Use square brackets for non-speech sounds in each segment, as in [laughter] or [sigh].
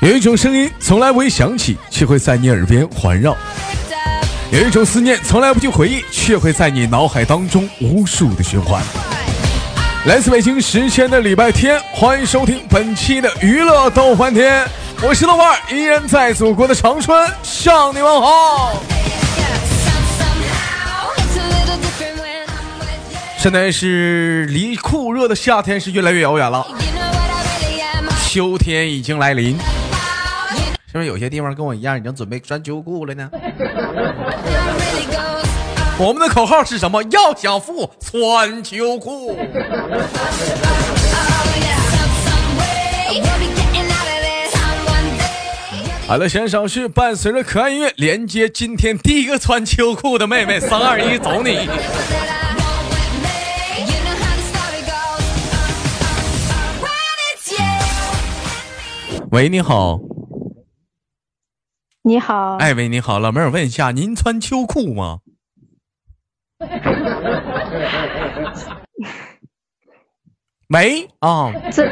有一种声音从来不会响起，却会在你耳边环绕；有一种思念从来不去回忆，却会在你脑海当中无数的循环。来自北京时间的礼拜天，欢迎收听本期的娱乐逗翻天，我是豆瓣，依然在祖国的长春向你问好。现在是离酷热的夏天是越来越遥远了，秋天已经来临。是不是有些地方跟我一样已经准备穿秋裤了呢？[laughs] 我们的口号是什么？要想富，穿秋裤。好了，先生是伴随着可爱音乐连接今天第一个穿秋裤的妹妹，三二一，走你！喂，你好。你好，哎喂，你好，老妹儿，问一下，您穿秋裤吗？[laughs] 没啊，这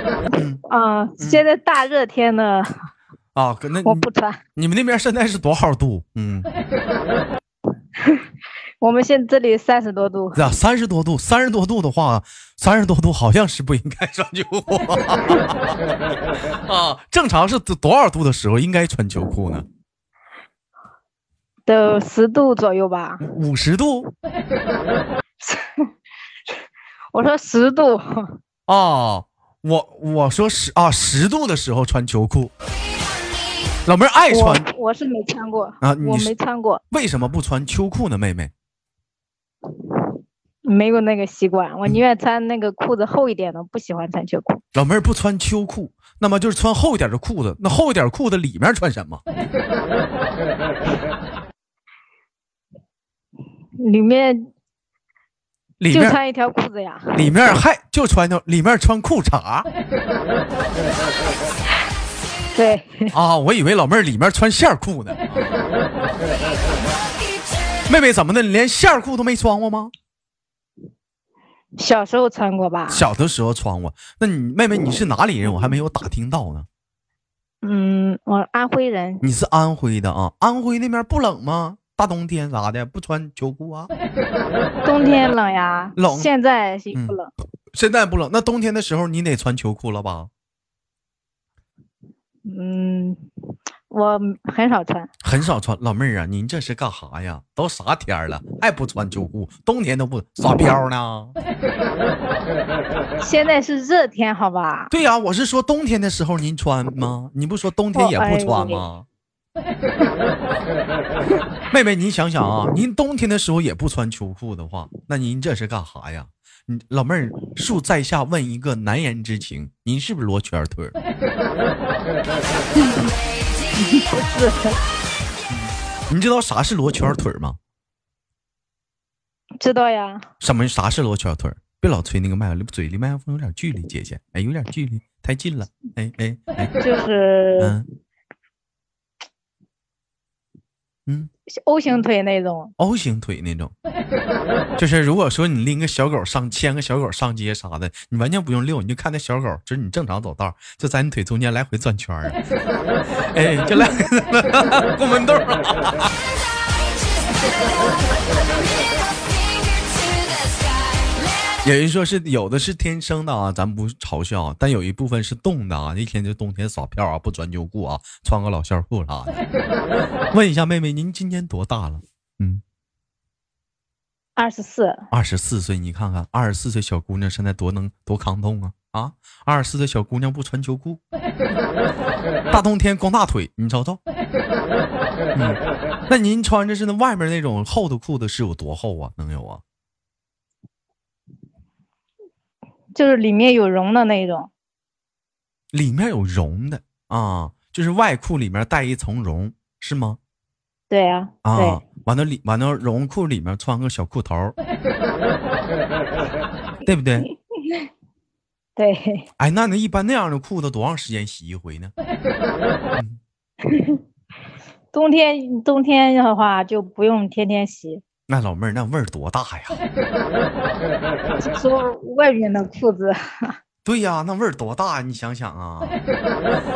啊，现在大热天的啊，那我不穿。你们那边现在是多少度？嗯，[laughs] 我们现这里三十多度。啊，三十多度，三十多度的话，三十多度好像是不应该穿秋裤啊。[laughs] 正常是多少度的时候应该穿秋裤呢？都十度左右吧，五十度。我说十度啊，我我说十啊十度的时候穿秋裤。老妹儿爱穿，我是没穿过啊，我没穿过。为什么不穿秋裤呢，妹妹？没有那个习惯，我宁愿穿那个裤子厚一点的，不喜欢穿秋裤。老妹儿不穿秋裤，那么就是穿厚一点的裤子。那厚一点裤子里面穿什么？[laughs] 里面，里面就穿一条裤子呀。里面还就穿条，里面穿裤衩。[laughs] 对。啊，我以为老妹儿里面穿线裤呢。妹妹怎么的？你连线裤都没穿过吗？小时候穿过吧。小的时候穿过。那你妹妹你是哪里人？我还没有打听到呢。嗯，我安徽人。你是安徽的啊？安徽那边不冷吗？大冬天啥的不穿秋裤啊？冬天冷呀，冷。现在不冷，现在不冷。那冬天的时候你得穿秋裤了吧？嗯，我很少穿，很少穿。老妹儿啊，您这是干啥呀？都啥天了还不穿秋裤？冬天都不耍飘呢？[laughs] 现在是热天，好吧？对呀，我是说冬天的时候您穿吗？你不说冬天也不穿吗？[laughs] 妹妹，您想想啊，您冬天的时候也不穿秋裤的话，那您这是干啥呀？你老妹儿，恕在下问一个难言之情，您是不是罗圈腿？[laughs] 不是。你知道啥是罗圈腿吗？知道呀。什么？啥是罗圈腿？别老吹那个麦，嘴离麦克风有点距离，姐姐，哎，有点距离，太近了，哎哎哎，就是嗯。嗯，O 型腿那种，O 型腿那种，就是如果说你拎个小狗上牵个小狗上街啥的，你完全不用遛，你就看那小狗，就是你正常走道，就在你腿中间来回转圈儿，哎，就来 [laughs] 过门洞了。[laughs] 有人说是有的是天生的啊，咱不嘲笑，但有一部分是冻的啊，一天就冬天耍票啊，不穿秋裤啊，穿个老线裤啥的。问一下妹妹，您今年多大了？嗯，二十四。二十四岁，你看看，二十四岁小姑娘现在多能多抗冻啊啊！二十四岁小姑娘不穿秋裤，大冬天光大腿，你瞅瞅。嗯，那您穿着是那外面那种厚的裤子是有多厚啊？能有啊？就是里面有绒的那种，里面有绒的啊，就是外裤里面带一层绒，是吗？对呀，啊，完了里完了绒裤里面穿个小裤头，对不对？[laughs] 对。哎，那那一般那样的裤子多长时间洗一回呢？[laughs] 冬天冬天的话就不用天天洗。那老妹儿那味儿多大呀？[laughs] 说外面的裤子，[laughs] 对呀，那味儿多大呀？你想想啊，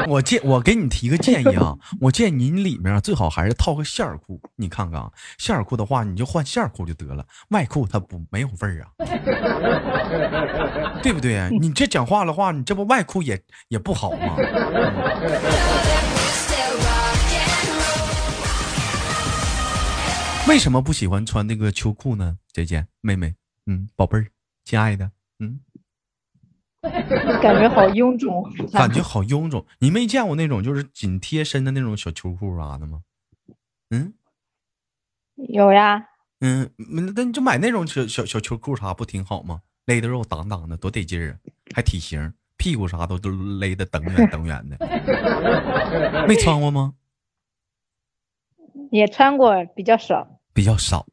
我建我给你提个建议啊，[laughs] 我建议你里面最好还是套个线儿裤。你看看啊，线儿裤的话，你就换线儿裤就得了，外裤它不没有味儿啊，对不对？你这讲话的话，你这不外裤也也不好吗？为什么不喜欢穿那个秋裤呢？姐姐、妹妹，嗯，宝贝儿，亲爱的，嗯，感觉好臃肿，感觉好臃肿。你没见过那种就是紧贴身的那种小秋裤啥的吗？嗯，有呀。嗯，那你就买那种小小小秋裤啥不挺好吗？勒的肉挡挡的，多得劲儿啊，还体型，屁股啥都都勒的等远等远的。[laughs] 没穿过吗？也穿过，比较少，比较少。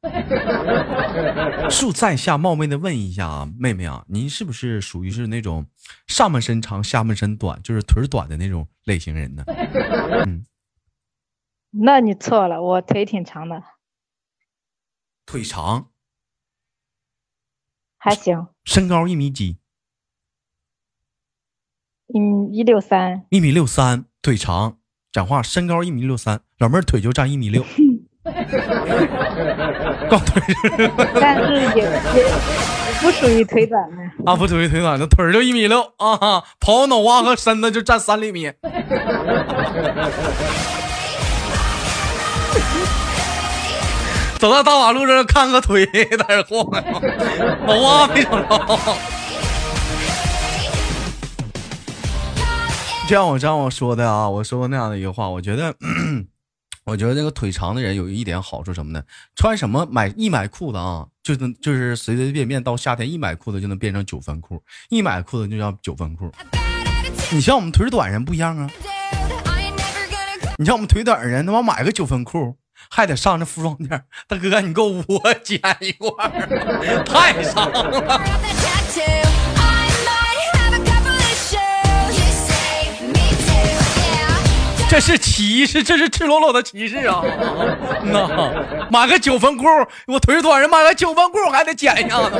恕在下冒昧的问一下啊，妹妹啊，您是不是属于是那种上半身长、下半身短，就是腿短的那种类型人呢？嗯，那你错了，我腿挺长的，腿长，还行。身高一米几？一米一六三。一米六三，腿长。讲话身高一米六三，老妹儿腿就占一米六，[laughs] 高腿，[laughs] 但是也也不属于腿短的啊，不属于腿短的，腿就一米六啊，跑脑瓜和身子就占三厘米。[laughs] 走到大马路上看个腿在这晃，脑瓜非常长。就像我这样我说的啊，我说过那样的一个话，我觉得，我觉得那个腿长的人有一点好处什么呢？穿什么买一买裤子啊，就能就是随随便便到夏天一买裤子就能变成九分裤，一买裤子就叫九分裤。你像我们腿短人不一样啊，你像我们腿短人，他妈买个九分裤还得上那服装店，大哥你给我剪 [laughs] 一块，太长了。这是歧视，这是赤裸裸的歧视啊！[laughs] 那买个九分裤，我腿短人买个九分裤还得剪一下子。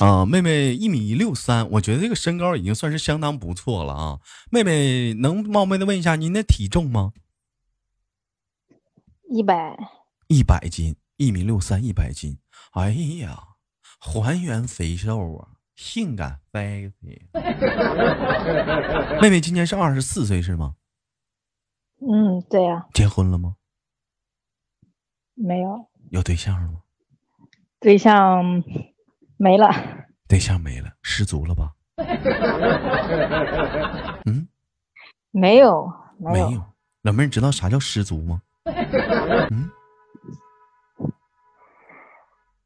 [laughs] 啊，妹妹一米六三，我觉得这个身高已经算是相当不错了啊。妹妹能冒昧的问一下您的体重吗？一百，一百斤，一米六三，一百斤。哎呀，还原肥瘦啊！性感 baby，[laughs] 妹妹今年是二十四岁是吗？嗯，对呀。结婚了吗？没有。有对象了吗？对象没了。对象没了，失足了吧？[laughs] 嗯，没有，没有。老妹儿，你知道啥叫失足吗？嗯。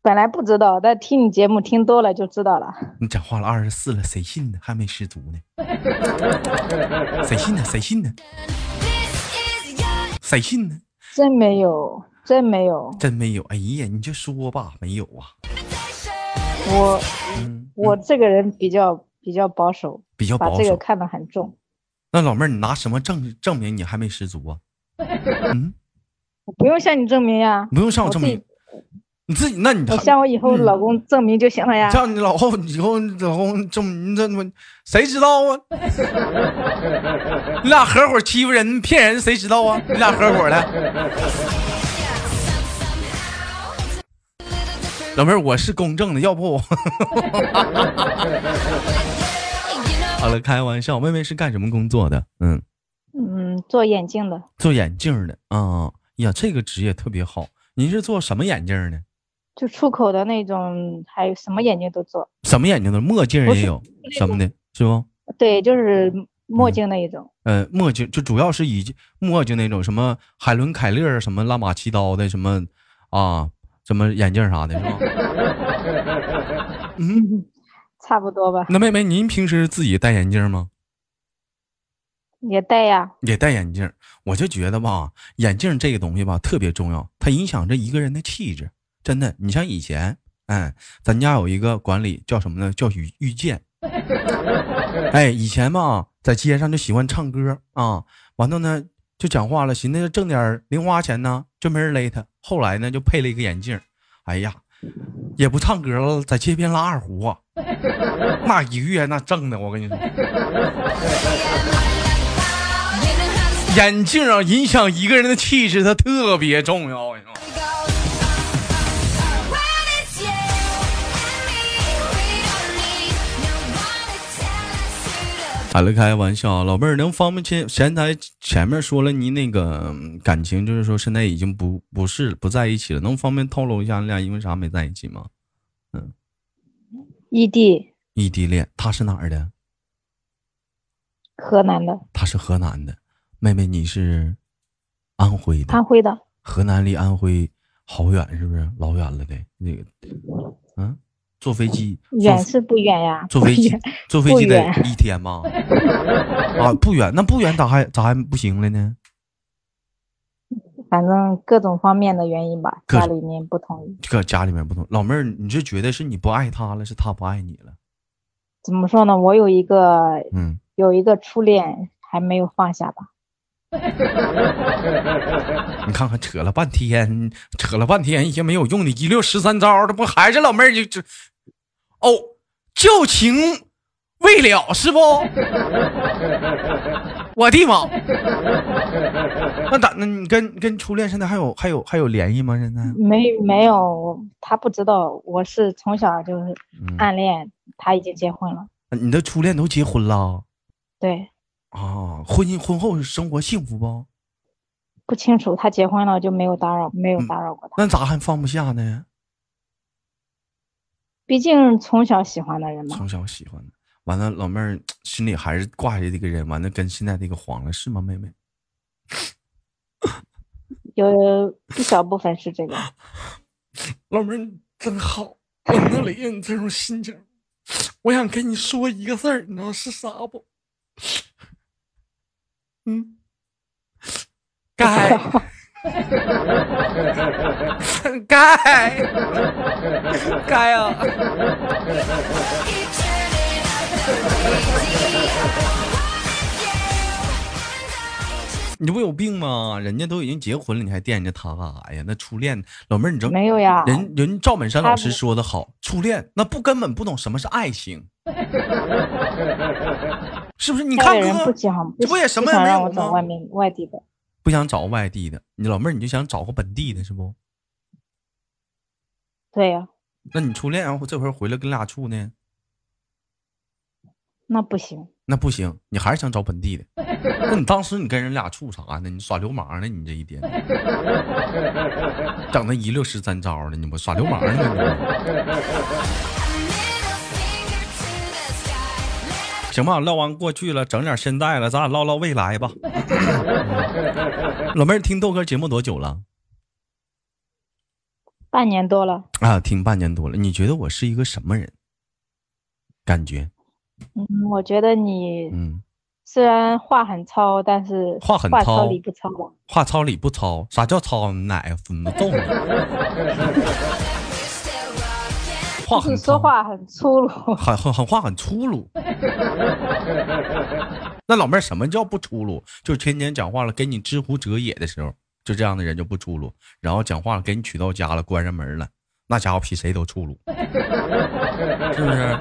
本来不知道，但听你节目听多了就知道了。你讲话了二十四了，谁信呢？还没失足呢？谁信呢？谁信呢？谁信呢？真没有，真没有，真没有。哎呀，你就说吧，没有啊。我，我这个人比较比较保守，比较保守，把这个看得很重。那老妹儿，你拿什么证证明你还没失足啊？嗯，我 [laughs] 不用向你证明呀，不用向我证明。你自己，那你向我以后老公证明就行了呀。向你老后以后老公证明，这么谁知道啊？你俩合伙欺负人、骗人，谁知道啊？你俩合伙的。老妹儿，我是公正的，要不？[laughs] 好了，开玩笑。妹妹是干什么工作的？嗯嗯，做眼镜的。做眼镜的啊呀，这个职业特别好。您是做什么眼镜呢？就出口的那种，还有什么眼镜都做，什么眼镜都，墨镜也有，什么的，是不？对，就是墨镜那一种。呃，墨镜就主要是以墨镜那种，什么海伦凯勒，什么拉玛七刀的，什么啊，什么眼镜啥的，是吧？嗯，[laughs] 差不多吧。那妹妹，您平时自己戴眼镜吗？也戴呀，也戴眼镜。我就觉得吧，眼镜这个东西吧，特别重要，它影响着一个人的气质。真的，你像以前，哎，咱家有一个管理叫什么呢？叫遇遇见。哎，以前嘛，在街上就喜欢唱歌啊，完了呢，就讲话了，寻思挣点零花钱呢，就没人勒他。后来呢，就配了一个眼镜，哎呀，也不唱歌了，在街边拉二胡啊，那一个月那挣的，我跟你说，眼镜啊，影响一个人的气质，它特别重要。开了开玩笑，老妹儿能方便前前台前面说了你那个感情，就是说现在已经不不是不在一起了，能方便透露一下你俩因为啥没在一起吗？嗯，异地，异地恋，他是哪儿的？河南的。他是河南的，妹妹你是安徽的。安徽的。河南离安徽好远，是不是老远了的？那个，嗯。坐飞机远是不远呀？坐飞机坐飞机得一天吗？啊，不远，那不远咋还咋还不行了呢？反正各种方面的原因吧，家里面不同意。搁家里面不同，老妹儿，你是觉得是你不爱他了，是他不爱你了？怎么说呢？我有一个嗯，有一个初恋还没有放下吧。[laughs] 你看看，扯了半天，扯了半天，一些没有用的，一溜十三招，这不还是老妹儿就这？哦，旧情未了是不？[laughs] 我的妈！那咋？那你跟跟初恋现在还有还有还有联系吗？现在没没有，他不知道我是从小就是暗恋，他已经结婚了。你的初恋都结婚了？对。啊，婚姻婚后生活幸福不？不清楚，他结婚了就没有打扰，没有打扰过他。那咋还放不下呢？毕竟从小喜欢的人嘛。从小喜欢的，完了老妹儿心里还是挂着这个人，完了跟现在这个黄了是吗，妹妹？[laughs] 有一小部分是这个。[laughs] 老妹儿真好，我能理解你这种心情。我想跟你说一个字儿，你知道是啥不？[laughs] 嗯，该，[laughs] 该，该啊！你不有病吗？人家都已经结婚了，你还惦记他干啥呀？那初恋，老妹儿，你知道没有呀？人人赵本山老师说的好，初恋那不根本不懂什么是爱情。是不是？你看哥，这不也什么也没有吗？外面外地的，不想找外地的。你老妹儿，你就想找个本地的，是不？对呀。那你初恋，然后这回回来跟俩处呢？那不行。那不行，你还是想找本地的。那你当时你跟人俩处啥呢？你耍流氓呢？你这一天，整那一溜十三招的，你不耍流氓呢？行吧，唠完过去了，整点现在了，咱俩唠唠未来吧。老妹儿听豆哥节目多久了？半年多了啊，听半年多了。你觉得我是一个什么人？感觉？嗯，我觉得你嗯，虽然话很糙，但是话很糙理不糙？话糙理不糙？啥叫糙？奶孙子揍你！[laughs] 话很说话很粗鲁，很很很话很粗鲁。[laughs] 那老妹儿，什么叫不粗鲁？就是天天讲话了，给你知乎者也的时候，就这样的人就不粗鲁。然后讲话了，给你娶到家了，关上门了，那家伙比谁都粗鲁，[laughs] 是不是？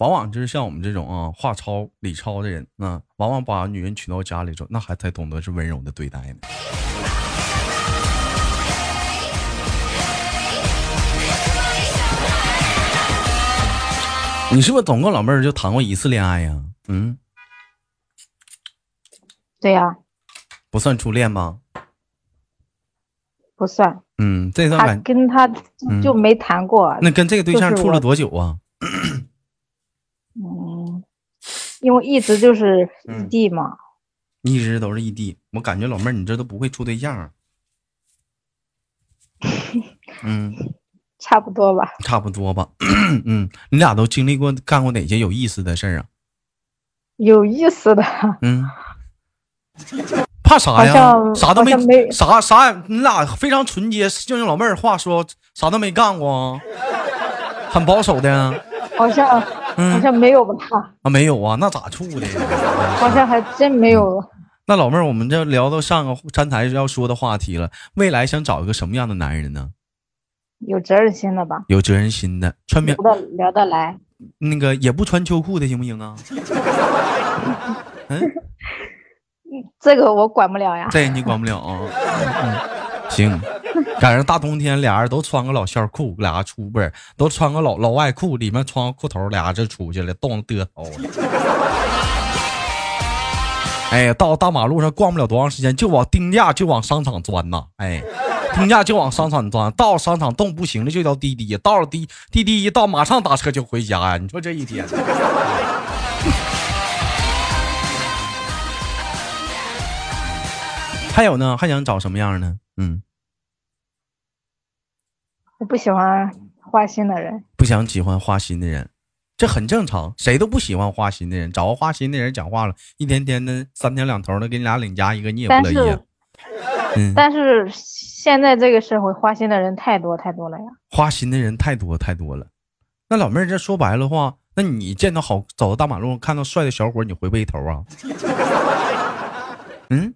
往往就是像我们这种啊话糙理糙的人啊，往往把女人娶到家里之后，那还才懂得是温柔的对待呢。你是不是总共老妹儿就谈过一次恋爱呀？嗯，对呀，不算初恋吗？不算。嗯，这段感跟他就没谈过。那跟这个对象处了多久啊？嗯，[clears throat] 因为一直就是异地嘛，一直都是异地。我感觉老妹儿，你这都不会处对象。嗯，[laughs] 差不多吧。差不多吧。嗯，你俩都经历过干过哪些有意思的事儿啊？有意思的。嗯。[laughs] 怕啥呀？啥都没，啥啥，你俩非常纯洁，就用老妹儿话说，啥都没干过。很保守的呀？好像好像没有吧？啊，没有啊，那咋处的？[laughs] 好像还真没有。[laughs] 那老妹儿，我们这聊到上个站台要说的话题了，未来想找一个什么样的男人呢？有责任心的吧？有责任心的，穿棉聊得聊得来。那个也不穿秋裤的行不行啊？[laughs] 嗯，这个我管不了呀。这你管不了啊。行，赶上大冬天，俩人都穿个老线裤，俩出不是都穿个老老外裤，里面穿个裤头，俩就出去了，冻得嘚瑟。[laughs] 哎呀，到大马路上逛不了多长时间，就往定价就往商场钻呐！哎，定价就往商场钻，到商场冻不行了就叫滴滴，到了滴滴滴一到马上打车就回家呀！你说这一天，[laughs] 还有呢？还想找什么样呢？嗯，我不喜欢花心的人，不想喜欢花心的人。这很正常，谁都不喜欢花心的人。找个花心的人讲话了，一天天的三天两头的给你俩领家一个，你也不乐意。[laughs] 嗯，但是现在这个社会花心的人太多太多了呀。花心的人太多太多了。那老妹儿，这说白了话，那你见到好走到大马路上看到帅的小伙，你回不回头啊？[laughs] 嗯，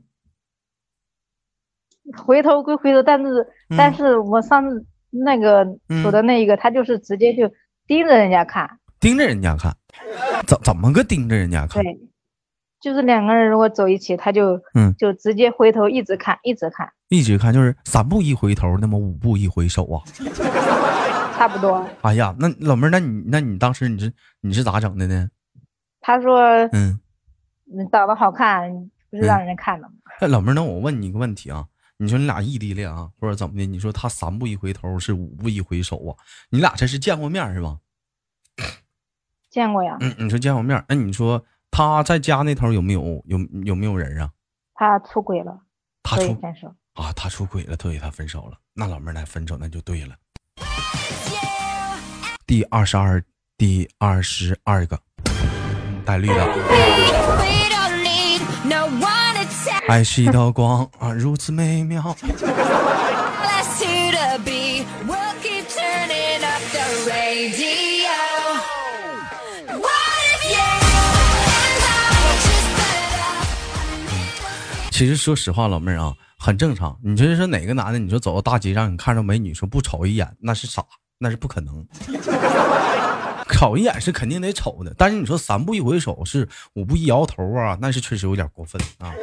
回头归回头，但是但是我上次那个走的那一个，他就是直接就盯着人家看。盯着人家看，怎怎么个盯着人家看？对，就是两个人如果走一起，他就嗯，就直接回头一直看，一直看，一直看，就是三步一回头，那么五步一回首啊，[laughs] 差不多。哎呀，那老妹儿，那你那你当时你是你是咋整的呢？他说，嗯，你长得好看，不是让人看的吗？哎，老妹儿，那我问你一个问题啊，你说你俩异地恋啊，或者怎么的？你说他三步一回头是五步一回首啊？你俩这是见过面是吧？见过呀，嗯，你说见过面，那你说他在家那头有没有有有没有人啊？他出轨了，他出分手啊，他出轨了，所以他分手了。那老妹儿来分手那就对了。第二十二，第二十二个带绿的。爱是一道光啊，如此美妙。其实说实话，老妹儿啊，很正常。你就是说哪个男的？你说走到大街上，你看着美女，说不瞅一眼，那是傻，那是不可能。瞅一眼是肯定得瞅的，但是你说三步一回首，是五步一摇头啊，那是确实有点过分啊。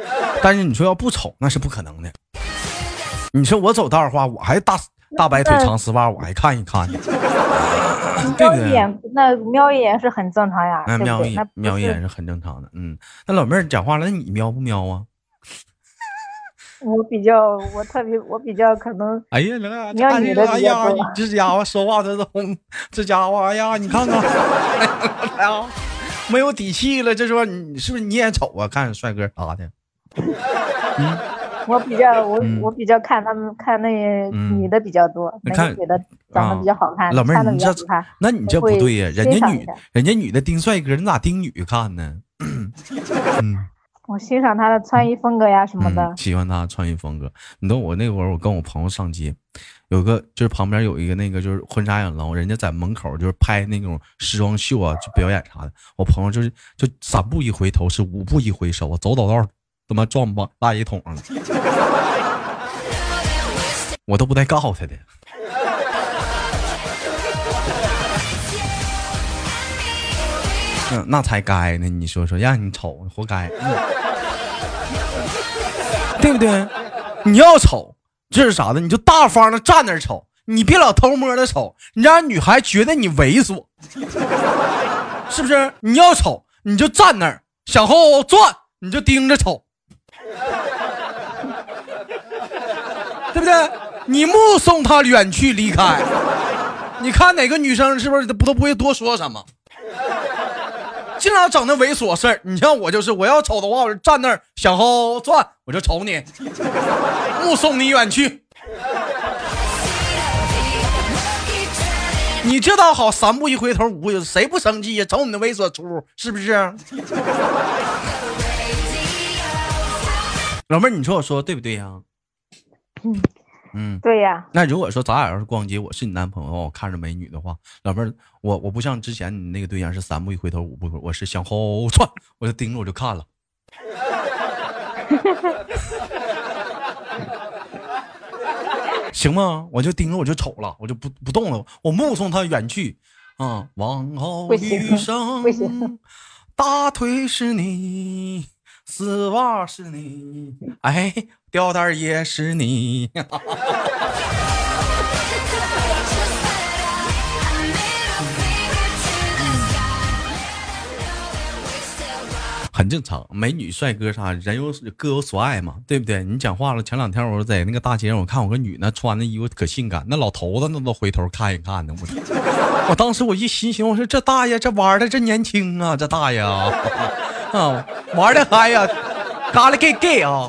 但是你说要不瞅，那是不可能的。你说我走道的话，我还大大白腿长丝袜，我还看一看呢。[laughs] 瞄一眼，那瞄一眼是很正常呀。那瞄一眼，瞄一眼是很正常的。嗯，那老妹儿讲话了，那你瞄不瞄啊？我比较，我特别，我比较可能。哎呀，你看你的哎呀，你这家伙说话这都，这家伙，哎呀，你看看，哎呀，没有底气了。这说你是不是你也丑啊？看帅哥啥的。[laughs] 嗯，我比较，我我比较看他们看那些女的比较多，那个女的长得比较好看。老妹儿，你这那你这不对呀？人家女，人家女的盯帅哥，你咋盯女看呢？[laughs] 嗯。我欣赏他的穿衣风格呀什么的，喜欢他穿衣风格。你懂我那会儿，我跟我朋友上街，有个就是旁边有一个那个就是婚纱影楼，人家在门口就是拍那种时装秀啊，就表演啥的。我朋友就是就三步一回头，是五步一回首，走走道他妈撞吧垃圾桶上了，[laughs] 我都不带告诉他的。那才该呢！你说说，让你瞅，活该，对不对？你要瞅，这是啥呢？你就大方的站那瞅，你别老偷摸的瞅，你让女孩觉得你猥琐，[laughs] 是不是？你要瞅，你就站那儿，向后转，你就盯着瞅，[laughs] 对不对？你目送他远去离开，[laughs] 你看哪个女生是不是不都不会多说什么？经常整那猥琐事儿，你像我就是，我要瞅的话，我就站那儿向后转，我就瞅你，目送你远去。你这倒好，三步一回头，五步谁不生气呀？瞅你那猥琐出，是不是？[laughs] 老妹儿，你说我说的对不对呀？嗯，嗯，对呀。那如果说咱俩要是逛街，我是你男朋友，我看着美女的话，老妹儿，我我不像之前你那个对象是三步一回头五步回，我是向后窜，我就盯着我就看了。[laughs] 行吗？我就盯着我就瞅了，我就不不动了，我目送他远去。啊，往后余生，大腿是你，丝袜是你，哎，吊带也是你。很正常，美女帅哥啥，人有各有所爱嘛，对不对？你讲话了。前两天我在那个大街上，我看我个女呢，穿的衣服可性感，那老头子那都回头看一看呢。我，我当时我一心想，我说这大爷这玩的真年轻啊，这大爷啊，啊，玩的嗨呀，嘎啦 gay gay 啊。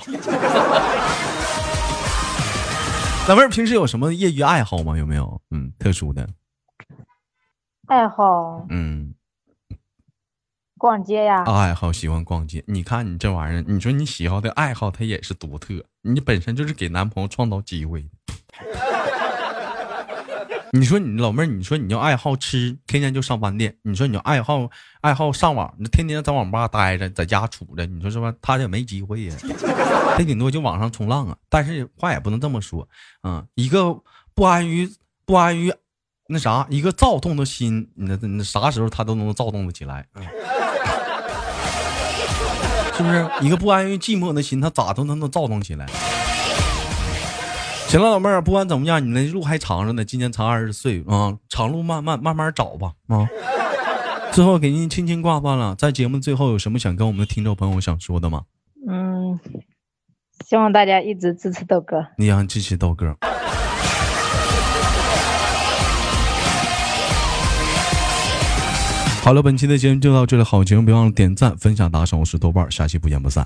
老妹儿平时有什么业余爱好吗？有没有？嗯，特殊的爱好？嗯。逛街呀，爱好喜欢逛街。你看你这玩意儿，你说你喜好的爱好，它也是独特。你本身就是给男朋友创造机会。你说你老妹儿，你说你就爱好吃，天天就上饭店。你说你就爱好爱好上网，你天天在网吧待着，在家杵着。你说是吧？他也没机会呀，[laughs] 他顶多就网上冲浪啊。但是话也不能这么说，啊，一个不安于不安于那啥，一个躁动的心，那那啥时候他都能躁动的起来。[laughs] 是不是一个不安于寂寞的心，他咋都能能躁动起来？行了，老妹儿，不管怎么样，你那路还长着呢，今年才二十岁啊，长路慢慢，慢慢找吧啊。最后给您轻轻挂断了，在节目最后有什么想跟我们的听众朋友想说的吗？嗯，希望大家一直支持豆哥，你要支持豆哥。好了，本期的节目就到这里，好节目别忘了点赞、分享、打赏，我是豆瓣，下期不见不散。